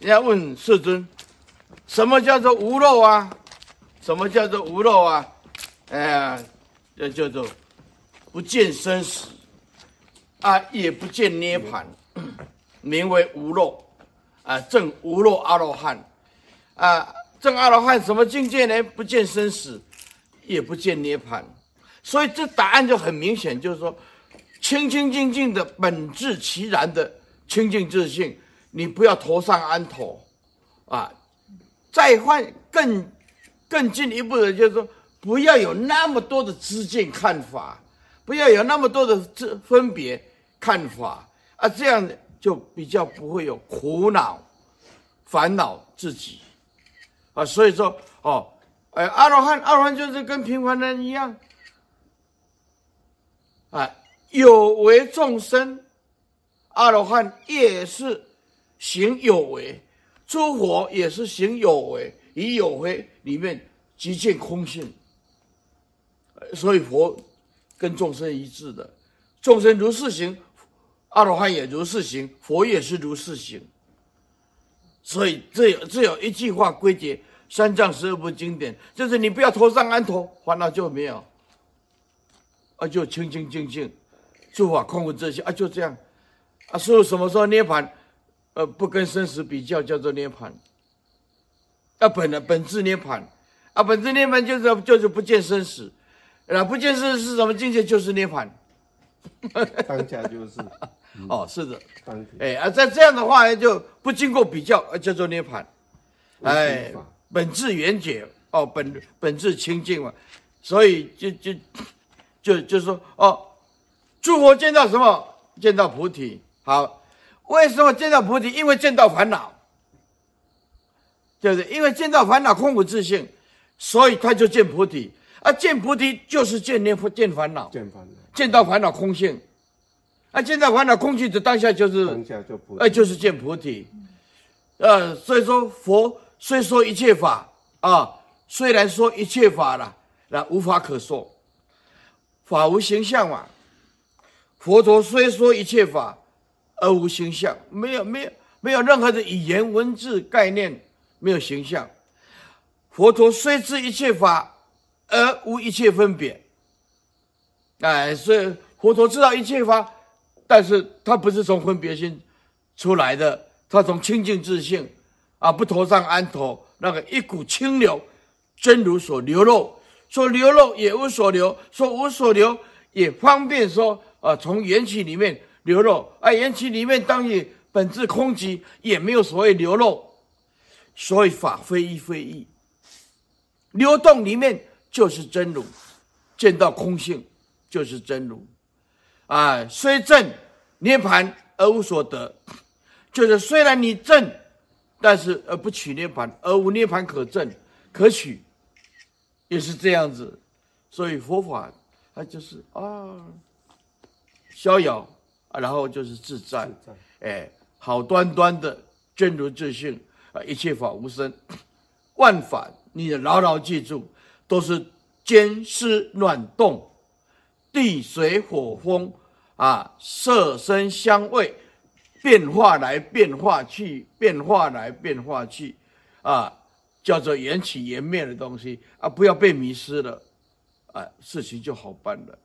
人家问世尊，什么叫做无漏啊？什么叫做无漏啊？哎呀，这叫做不见生死啊，也不见涅槃，名为无漏啊，证无漏阿罗汉啊，证阿罗汉什么境界呢？不见生死，也不见涅槃，所以这答案就很明显，就是说，清清净净的本质其然的清净自性。你不要头上安头，啊，再换更更进一步的，就是说，不要有那么多的知见看法，不要有那么多的这分别看法啊，这样就比较不会有苦恼烦恼自己啊。所以说，哦，哎，阿罗汉，阿罗汉就是跟平凡人一样啊，有为众生，阿罗汉也是。行有为，诸佛也是行有为，以有为里面即见空性，所以佛跟众生一致的，众生如是行，阿罗汉也如是行，佛也是如是行。所以这有这有一句话归结三藏十二部经典，就是你不要头上安头，烦恼就没有，啊就清清净净，诸法空无自性啊就这样，啊师父什么时候涅槃？呃，不跟生死比较，叫做涅槃。啊，本的本质涅槃，啊，本质涅槃就是就是不见生死，啊，不见生死是什么境界？就是涅槃。当下就是。哦，是的。哎啊，在这样的话就不经过比较，叫做涅槃。哎，本质圆觉，哦，本本质清净嘛，所以就就就就说哦，诸佛见到什么？见到菩提。好。为什么见到菩提？因为见到烦恼，对不对？因为见到烦恼空无自性，所以他就见菩提。啊见菩提就是见念见烦恼，见烦恼，见到烦恼空性。啊，见到烦恼空性的当下就是当下就菩提，哎，就是见菩提。呃，所以说佛虽说一切法啊，虽然说一切法了，那无法可说，法无形象嘛。佛陀虽说一切法。而无形象，没有没有没有任何的语言文字概念，没有形象。佛陀虽知一切法，而无一切分别。哎，所以佛陀知道一切法，但是他不是从分别心出来的，他从清净自性啊，不头上安头，那个一股清流，真如所流露，所流露也无所流，所无所流也方便说啊，从缘起里面。流露，而缘起里面当你本质空寂，也没有所谓流露，所以法非一非一，流动里面就是真如，见到空性就是真如，啊，虽证涅槃而无所得，就是虽然你证，但是而不取涅槃，而无涅槃可证可取，也是这样子，所以佛法它就是啊，逍遥。啊，然后就是自在，自在哎，好端端的真如自性啊，一切法无生，万法你牢牢记住，都是坚湿暖动，地水火风啊，色声香味，变化来变化去，变化来变化去，啊，叫做缘起缘灭的东西啊，不要被迷失了，啊，事情就好办了，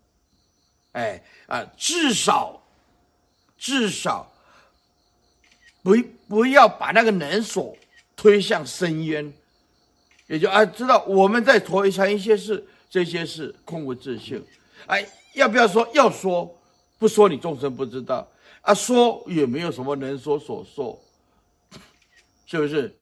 哎啊，至少。至少不不要把那个能所推向深渊，也就啊知道我们在谈一些事，这些事空无自性，哎，要不要说？要说，不说你众生不知道啊，说也没有什么能说所说，是不是？